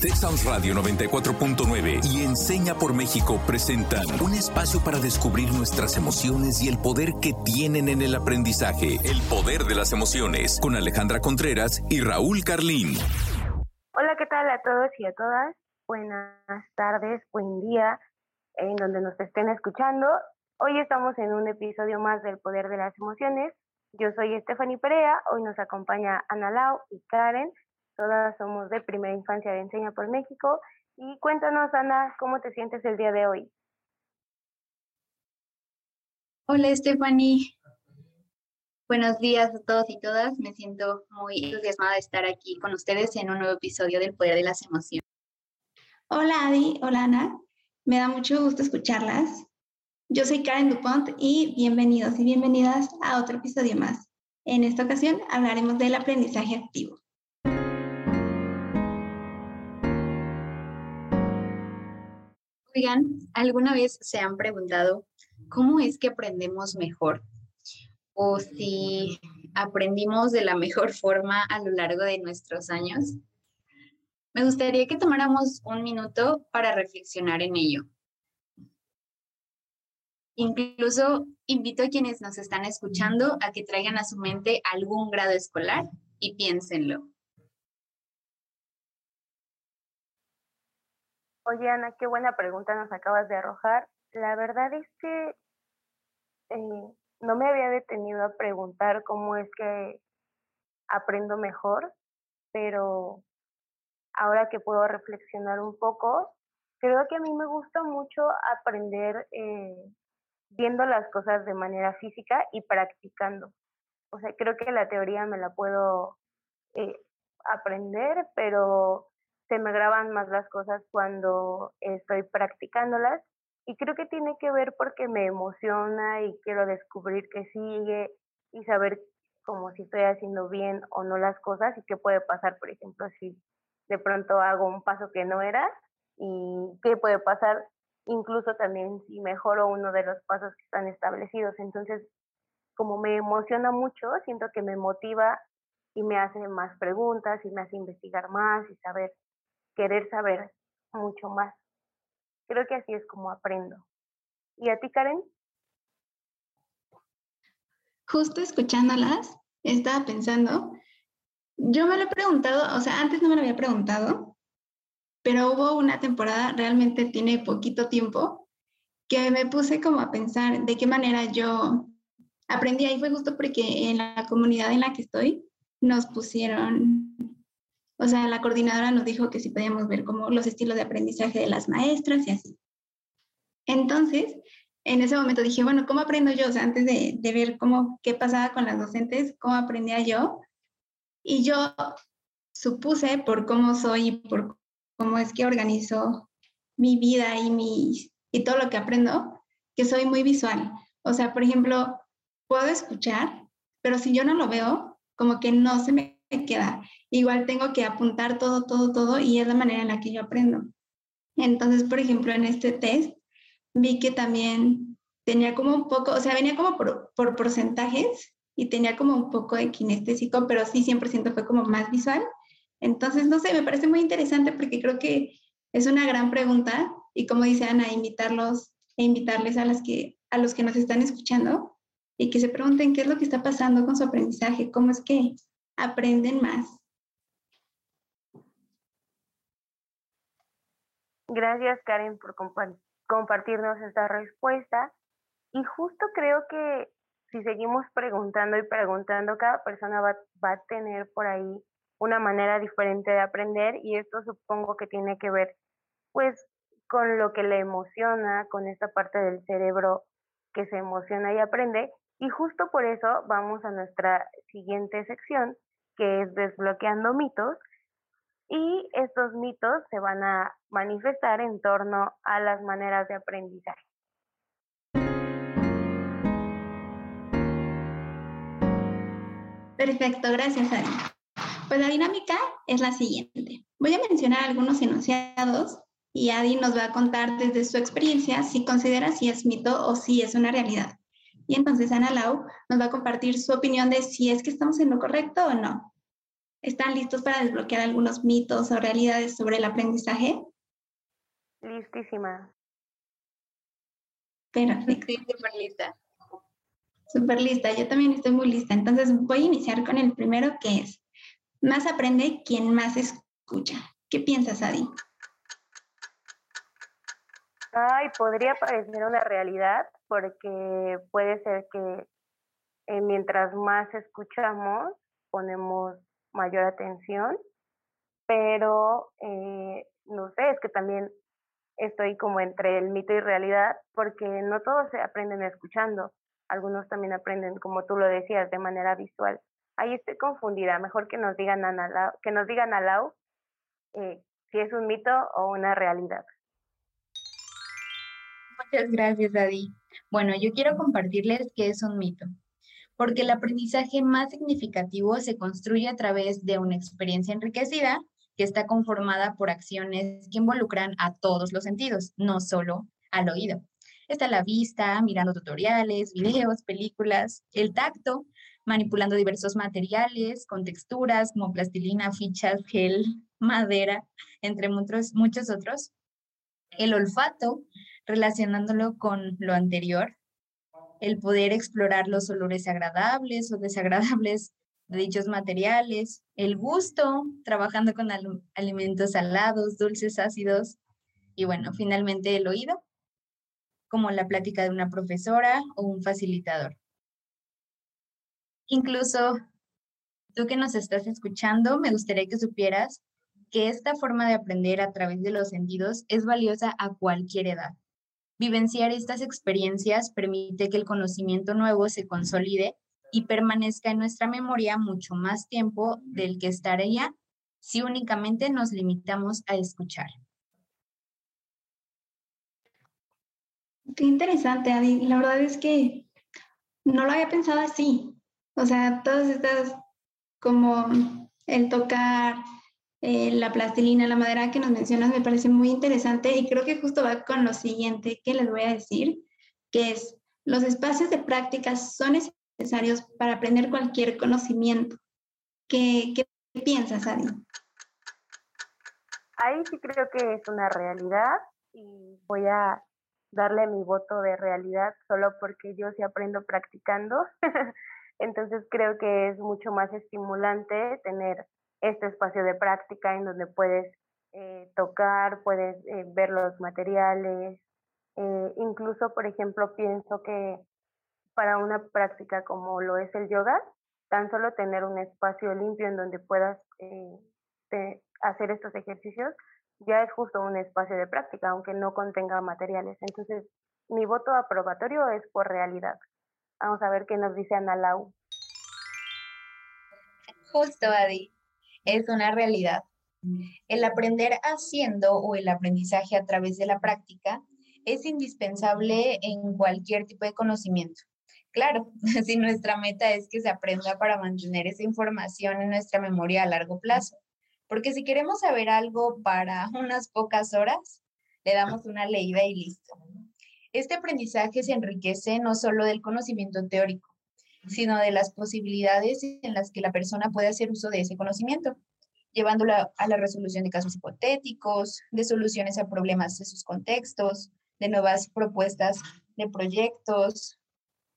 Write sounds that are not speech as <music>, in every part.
Texas Radio 94.9 y Enseña por México presentan un espacio para descubrir nuestras emociones y el poder que tienen en el aprendizaje. El poder de las emociones con Alejandra Contreras y Raúl Carlín. Hola, ¿qué tal a todos y a todas? Buenas tardes, buen día, en donde nos estén escuchando. Hoy estamos en un episodio más del poder de las emociones. Yo soy Stephanie Perea, hoy nos acompaña Ana Lau y Karen Todas somos de primera infancia de Enseña por México. Y cuéntanos, Ana, ¿cómo te sientes el día de hoy? Hola, Stephanie. Buenos días a todos y todas. Me siento muy entusiasmada de estar aquí con ustedes en un nuevo episodio del Poder de las Emociones. Hola, Adi. Hola, Ana. Me da mucho gusto escucharlas. Yo soy Karen Dupont y bienvenidos y bienvenidas a otro episodio más. En esta ocasión hablaremos del aprendizaje activo. Oigan, ¿alguna vez se han preguntado cómo es que aprendemos mejor? O si aprendimos de la mejor forma a lo largo de nuestros años. Me gustaría que tomáramos un minuto para reflexionar en ello. Incluso invito a quienes nos están escuchando a que traigan a su mente algún grado escolar y piénsenlo. Oye, Ana, qué buena pregunta nos acabas de arrojar. La verdad es que eh, no me había detenido a preguntar cómo es que aprendo mejor, pero ahora que puedo reflexionar un poco, creo que a mí me gusta mucho aprender eh, viendo las cosas de manera física y practicando. O sea, creo que la teoría me la puedo eh, aprender, pero se me graban más las cosas cuando estoy practicándolas y creo que tiene que ver porque me emociona y quiero descubrir qué sigue y saber como si estoy haciendo bien o no las cosas y qué puede pasar, por ejemplo, si de pronto hago un paso que no era y qué puede pasar incluso también si mejoro uno de los pasos que están establecidos. Entonces, como me emociona mucho, siento que me motiva y me hace más preguntas y me hace investigar más y saber querer saber mucho más. Creo que así es como aprendo. ¿Y a ti, Karen? Justo escuchándolas, estaba pensando, yo me lo he preguntado, o sea, antes no me lo había preguntado, pero hubo una temporada, realmente tiene poquito tiempo, que me puse como a pensar de qué manera yo aprendí. Ahí fue justo porque en la comunidad en la que estoy nos pusieron o sea, la coordinadora nos dijo que si podíamos ver como los estilos de aprendizaje de las maestras y así. Entonces, en ese momento dije, bueno, ¿cómo aprendo yo? O sea, antes de, de ver cómo, qué pasaba con las docentes, ¿cómo aprendía yo? Y yo supuse por cómo soy y por cómo es que organizo mi vida y, mi, y todo lo que aprendo, que soy muy visual. O sea, por ejemplo, puedo escuchar, pero si yo no lo veo, como que no se me queda. Igual tengo que apuntar todo, todo, todo y es la manera en la que yo aprendo. Entonces, por ejemplo, en este test vi que también tenía como un poco, o sea, venía como por, por porcentajes y tenía como un poco de kinestésico, pero sí 100% fue como más visual. Entonces, no sé, me parece muy interesante porque creo que es una gran pregunta y como dice Ana, invitarlos e invitarles a, las que, a los que nos están escuchando y que se pregunten qué es lo que está pasando con su aprendizaje, cómo es que aprenden más. Gracias, Karen, por compartirnos esta respuesta. Y justo creo que si seguimos preguntando y preguntando, cada persona va, va a tener por ahí una manera diferente de aprender y esto supongo que tiene que ver pues con lo que le emociona, con esta parte del cerebro que se emociona y aprende. Y justo por eso vamos a nuestra siguiente sección, que es desbloqueando mitos. Y estos mitos se van a manifestar en torno a las maneras de aprendizaje. Perfecto, gracias Ari. Pues la dinámica es la siguiente. Voy a mencionar algunos enunciados y Adi nos va a contar desde su experiencia si considera si es mito o si es una realidad. Y entonces Ana Lau nos va a compartir su opinión de si es que estamos en lo correcto o no. ¿Están listos para desbloquear algunos mitos o realidades sobre el aprendizaje? Listísima. Perfecto. Sí, súper lista. Súper lista, yo también estoy muy lista. Entonces voy a iniciar con el primero que es, más aprende quien más escucha. ¿Qué piensas, Adi? Ay, podría parecer una realidad porque puede ser que eh, mientras más escuchamos, ponemos mayor atención, pero eh, no sé, es que también estoy como entre el mito y realidad porque no todos se aprenden escuchando, algunos también aprenden, como tú lo decías, de manera visual. Ahí estoy confundida, mejor que nos digan a que nos digan a Lau eh, si es un mito o una realidad. Muchas gracias, Adi. Bueno, yo quiero compartirles que es un mito, porque el aprendizaje más significativo se construye a través de una experiencia enriquecida que está conformada por acciones que involucran a todos los sentidos, no solo al oído. Está la vista, mirando tutoriales, videos, películas, el tacto, manipulando diversos materiales con texturas como plastilina, fichas, gel, <laughs> madera, entre muchos, muchos otros. El olfato, relacionándolo con lo anterior, el poder explorar los olores agradables o desagradables <laughs> de dichos materiales, el gusto, trabajando con alimentos salados, dulces, ácidos, y bueno, finalmente el oído, como la plática de una profesora o un facilitador. Incluso tú que nos estás escuchando, me gustaría que supieras que esta forma de aprender a través de los sentidos es valiosa a cualquier edad. Vivenciar estas experiencias permite que el conocimiento nuevo se consolide y permanezca en nuestra memoria mucho más tiempo del que estaría si únicamente nos limitamos a escuchar. Qué interesante, Adi. La verdad es que no lo había pensado así. O sea, todas estas, como el tocar, eh, la plastilina, la madera que nos mencionas me parece muy interesante y creo que justo va con lo siguiente que les voy a decir, que es, los espacios de práctica son necesarios para aprender cualquier conocimiento. ¿Qué, qué piensas, Adi? Ahí sí creo que es una realidad y voy a darle mi voto de realidad solo porque yo sí aprendo practicando. <laughs> Entonces creo que es mucho más estimulante tener este espacio de práctica en donde puedes eh, tocar, puedes eh, ver los materiales. Eh, incluso, por ejemplo, pienso que para una práctica como lo es el yoga, tan solo tener un espacio limpio en donde puedas hacer estos ejercicios ya es justo un espacio de práctica, aunque no contenga materiales. Entonces, mi voto aprobatorio es por realidad. Vamos a ver qué nos dice Ana Lau. Justo, Adi es una realidad. El aprender haciendo o el aprendizaje a través de la práctica es indispensable en cualquier tipo de conocimiento. Claro, <laughs> si nuestra meta es que se aprenda para mantener esa información en nuestra memoria a largo plazo. Porque si queremos saber algo para <laughs> unas pocas horas, le damos una leída y listo. Este aprendizaje se enriquece no solo del conocimiento teórico, sino de las posibilidades en las que la persona puede hacer uso de ese conocimiento, llevándolo a la resolución de casos hipotéticos, de soluciones a problemas de sus contextos, de nuevas propuestas de proyectos.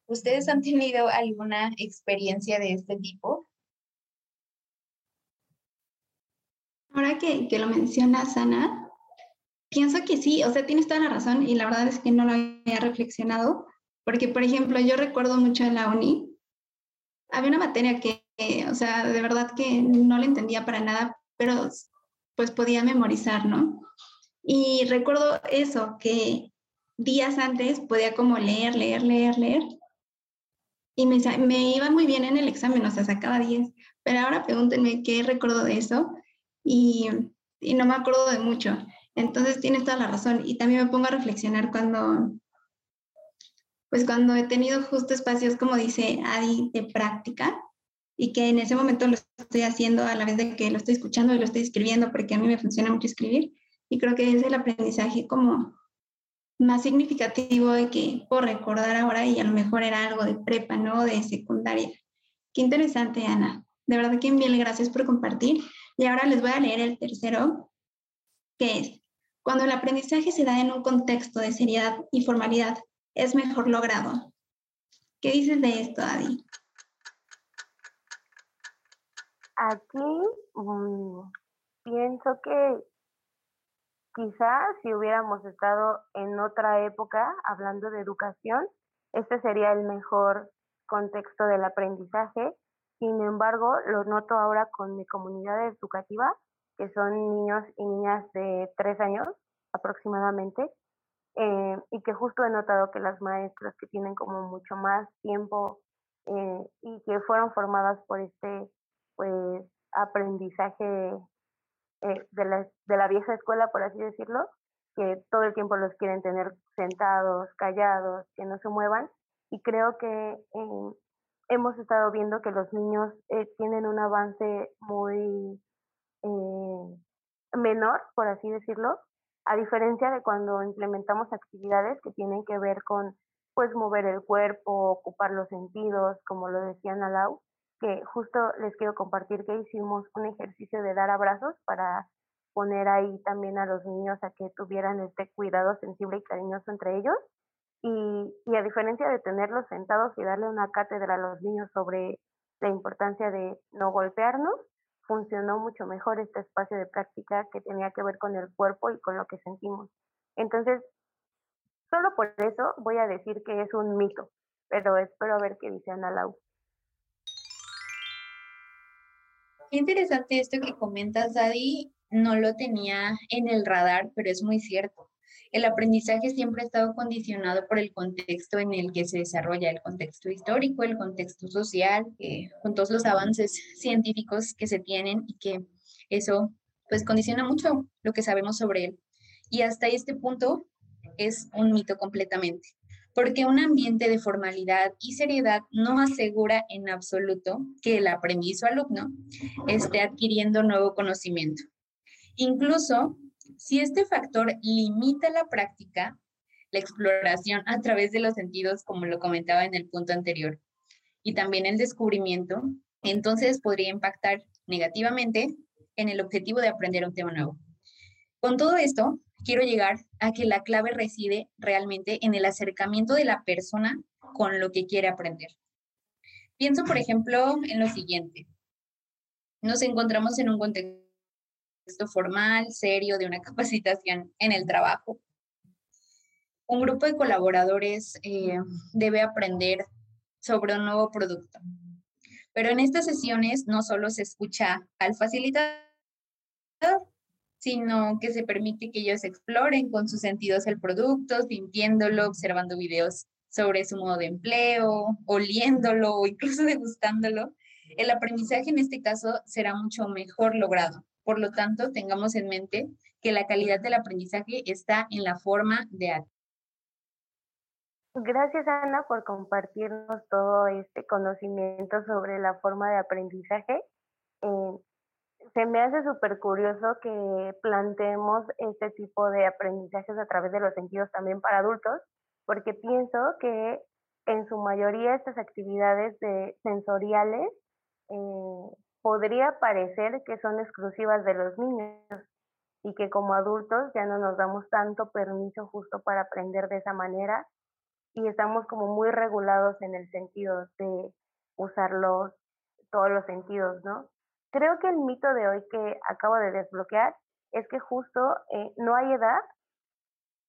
¿Ustedes han tenido alguna experiencia de este tipo? Ahora que, que lo mencionas, Ana, pienso que sí, o sea, tienes toda la razón y la verdad es que no lo había reflexionado, porque, por ejemplo, yo recuerdo mucho en la uni había una materia que, o sea, de verdad que no la entendía para nada, pero pues podía memorizar, ¿no? Y recuerdo eso, que días antes podía como leer, leer, leer, leer. Y me, me iba muy bien en el examen, o sea, sacaba 10. Pero ahora pregúntenme qué recuerdo de eso y, y no me acuerdo de mucho. Entonces tienes toda la razón. Y también me pongo a reflexionar cuando, pues cuando he tenido justo espacios, como dice Adi, de práctica y que en ese momento lo estoy haciendo a la vez de que lo estoy escuchando y lo estoy escribiendo, porque a mí me funciona mucho escribir y creo que es el aprendizaje como más significativo de que puedo recordar ahora y a lo mejor era algo de prepa, ¿no? De secundaria. Qué interesante, Ana. De verdad que mil gracias por compartir. Y ahora les voy a leer el tercero, que es, cuando el aprendizaje se da en un contexto de seriedad y formalidad, es mejor logrado. ¿Qué dices de esto, Adi? Aquí mm, pienso que quizás si hubiéramos estado en otra época hablando de educación, este sería el mejor contexto del aprendizaje. Sin embargo, lo noto ahora con mi comunidad educativa, que son niños y niñas de tres años aproximadamente, eh, y que justo he notado que las maestras que tienen como mucho más tiempo eh, y que fueron formadas por este pues aprendizaje eh, de, la, de la vieja escuela, por así decirlo, que todo el tiempo los quieren tener sentados, callados, que no se muevan. Y creo que eh, hemos estado viendo que los niños tienen un avance muy menor, por así decirlo, a diferencia de cuando implementamos actividades que tienen que ver con pues mover el cuerpo, ocupar los sentidos, como lo decía Nalau, que justo les quiero compartir que hicimos un ejercicio de dar abrazos para poner ahí también a los niños a que tuvieran este cuidado sensible y cariñoso entre ellos. Y, y, a diferencia de tenerlos sentados y darle una cátedra a los niños sobre la importancia de no golpearnos, funcionó mucho mejor este espacio de práctica que tenía que ver con el cuerpo y con lo que sentimos. Entonces, solo por eso voy a decir que es un mito, pero espero ver qué dice Ana Lau. Qué interesante esto que comentas, Daddy. No lo tenía en el radar, pero es muy cierto. El aprendizaje siempre ha estado condicionado por el contexto en el que se desarrolla, el contexto histórico, el contexto social, con todos los avances científicos que se tienen y que eso pues condiciona mucho lo que sabemos sobre él. Y hasta este punto es un mito completamente porque un ambiente de formalidad y seriedad no asegura en absoluto que el aprendiz o alumno esté adquiriendo nuevo conocimiento. Incluso si este factor limita la práctica, la exploración a través de los sentidos, como lo comentaba en el punto anterior, y también el descubrimiento, entonces podría impactar negativamente en el objetivo de aprender un tema nuevo. Con todo esto, quiero llegar a que la clave reside realmente en el acercamiento de la persona con lo que quiere aprender. Pienso, por ejemplo, en lo siguiente. Nos encontramos en un contexto formal, serio, de una <laughs> capacitación en el trabajo. Un grupo de colaboradores eh, debe aprender sobre un nuevo producto. Pero en estas sesiones no solo se escucha al facilitador, sino que se permite que ellos exploren con sus sentidos el producto, sintiéndolo, observando videos sobre su modo de empleo, oliéndolo o incluso <laughs> degustándolo. El aprendizaje en este caso será mucho mejor logrado. Por lo tanto, tengamos en mente que la calidad del aprendizaje está en la forma de actuar. Gracias, Ana, por compartirnos todo este conocimiento sobre la forma de aprendizaje. Eh, se me hace súper curioso que planteemos este tipo de aprendizajes a través de los sentidos también para adultos, porque pienso que en su mayoría estas actividades de sensoriales eh, podría parecer que son exclusivas de los niños y que como adultos ya no nos damos tanto permiso justo para aprender de esa manera y estamos como muy regulados en el sentido de usarlos todos los sentidos, ¿no? Creo que el mito de hoy que acabo de desbloquear es que justo eh, no hay edad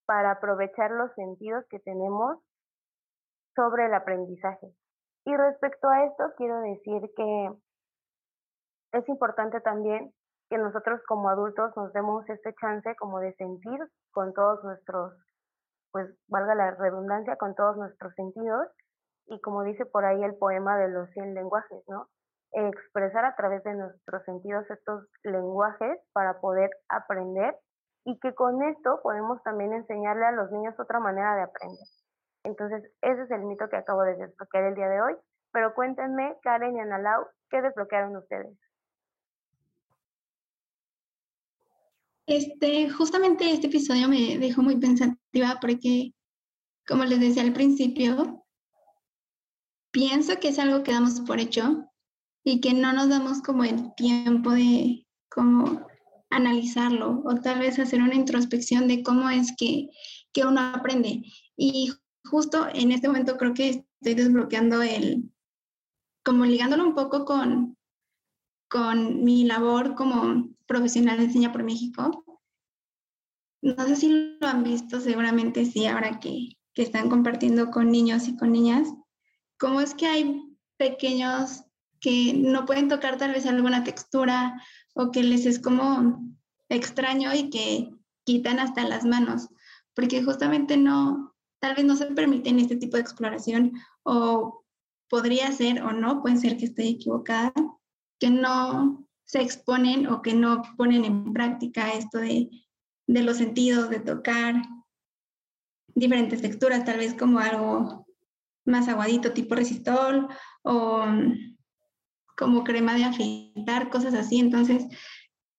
para aprovechar los sentidos que tenemos sobre el aprendizaje. Y respecto a esto, quiero decir que es importante también que nosotros como adultos nos demos este chance como de sentir con todos nuestros, pues valga la redundancia, con todos nuestros sentidos. Y como dice por ahí el poema de los 100 lenguajes, ¿no? expresar a través de nuestros sentidos estos lenguajes para poder aprender y que con esto podemos también enseñarle a los niños otra manera de aprender. Entonces, ese es el mito que acabo de desbloquear el día de hoy. Pero cuéntenme, Karen y Analau, ¿qué desbloquearon ustedes? Este, justamente este episodio me dejó muy pensativa porque, como les decía al principio, pienso que es algo que damos por hecho y que no nos damos como el tiempo de como analizarlo o tal vez hacer una introspección de cómo es que, que uno aprende. Y justo en este momento creo que estoy desbloqueando el, como ligándolo un poco con, con mi labor como profesional de Enseña por México. No sé si lo han visto, seguramente sí, ahora que, que están compartiendo con niños y con niñas, cómo es que hay pequeños que no pueden tocar tal vez alguna textura o que les es como extraño y que quitan hasta las manos, porque justamente no, tal vez no se permiten este tipo de exploración o podría ser o no, puede ser que esté equivocada, que no se exponen o que no ponen en práctica esto de, de los sentidos, de tocar diferentes texturas, tal vez como algo más aguadito, tipo resistol o como crema de afeitar, cosas así. Entonces,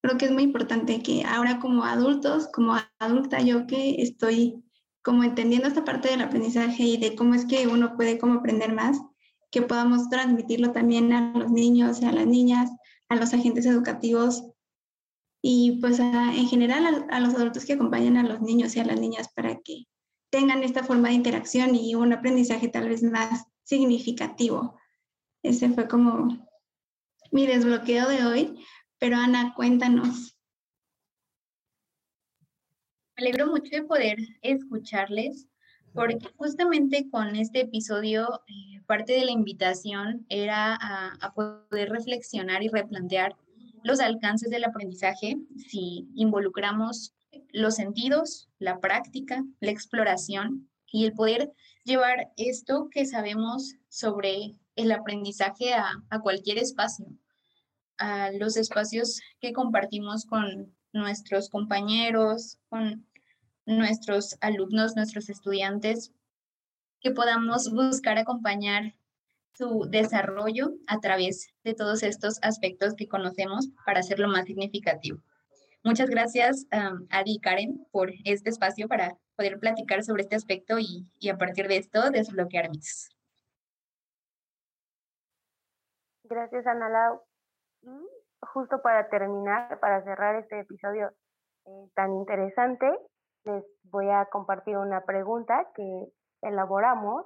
creo que es muy importante que ahora como adultos, como adulta yo que estoy como entendiendo esta parte del aprendizaje y de cómo es que uno puede como aprender más, que podamos transmitirlo también a los niños, a las niñas, a los agentes educativos y pues en general a, los adultos que acompañan a los niños y a las niñas para que tengan esta forma de interacción y un aprendizaje tal vez más significativo. Ese fue como mi desbloqueo de hoy. Pero Ana, cuéntanos. Me alegro mucho de poder escucharles, porque justamente con este episodio, eh, parte de la invitación era a, poder reflexionar y replantear los alcances del aprendizaje si involucramos los sentidos, la práctica, la exploración y el poder llevar esto que sabemos sobre el aprendizaje a cualquier espacio a los espacios que compartimos con nuestros compañeros, con nuestros alumnos, nuestros estudiantes, que podamos buscar acompañar su desarrollo a través de todos estos aspectos que conocemos para hacerlo más significativo. Muchas gracias a Adi y Karen por este espacio para poder platicar sobre este aspecto y, y a partir de esto desbloquear mitos. Gracias, Ana Lau. Y justo para terminar, para cerrar este episodio eh, tan interesante, les voy a compartir una pregunta que elaboramos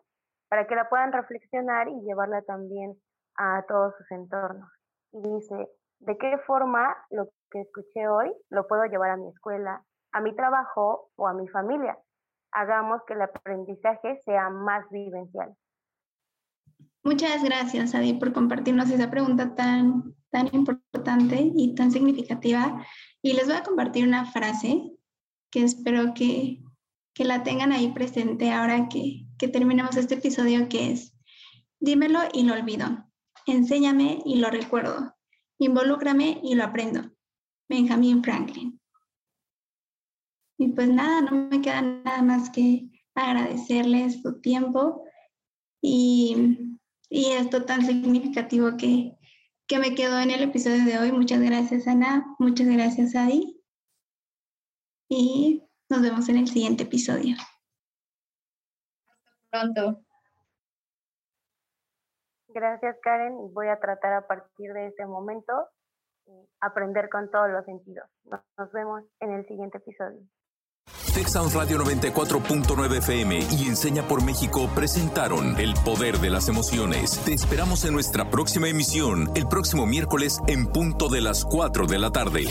para que la puedan reflexionar y llevarla también a todos sus entornos. Y dice, ¿de qué forma lo que escuché hoy lo puedo llevar a mi escuela, a mi trabajo o a mi familia? Hagamos que el aprendizaje sea más vivencial. Muchas gracias, Adi, por compartirnos esa pregunta tan, tan importante y tan significativa. Y les voy a compartir una frase que espero que, que la tengan ahí presente ahora que, que terminemos este episodio, que es, dímelo y lo olvido, enséñame y lo recuerdo, involúcrame y lo aprendo. Benjamin Franklin. Y pues nada, no me queda nada más que agradecerles su tiempo y y esto tan significativo que, que me quedó en el episodio de hoy. Muchas gracias, Ana. Muchas gracias, Adi. Y nos vemos en el siguiente episodio. Hasta pronto. Gracias, Karen. Y voy a tratar a partir de este momento eh, aprender con todos los sentidos. Nos vemos en el siguiente episodio. Texas Radio 94.9 FM y Enseña por México presentaron El Poder de las Emociones. Te esperamos en nuestra próxima emisión, el próximo miércoles en punto de las 4 de la tarde.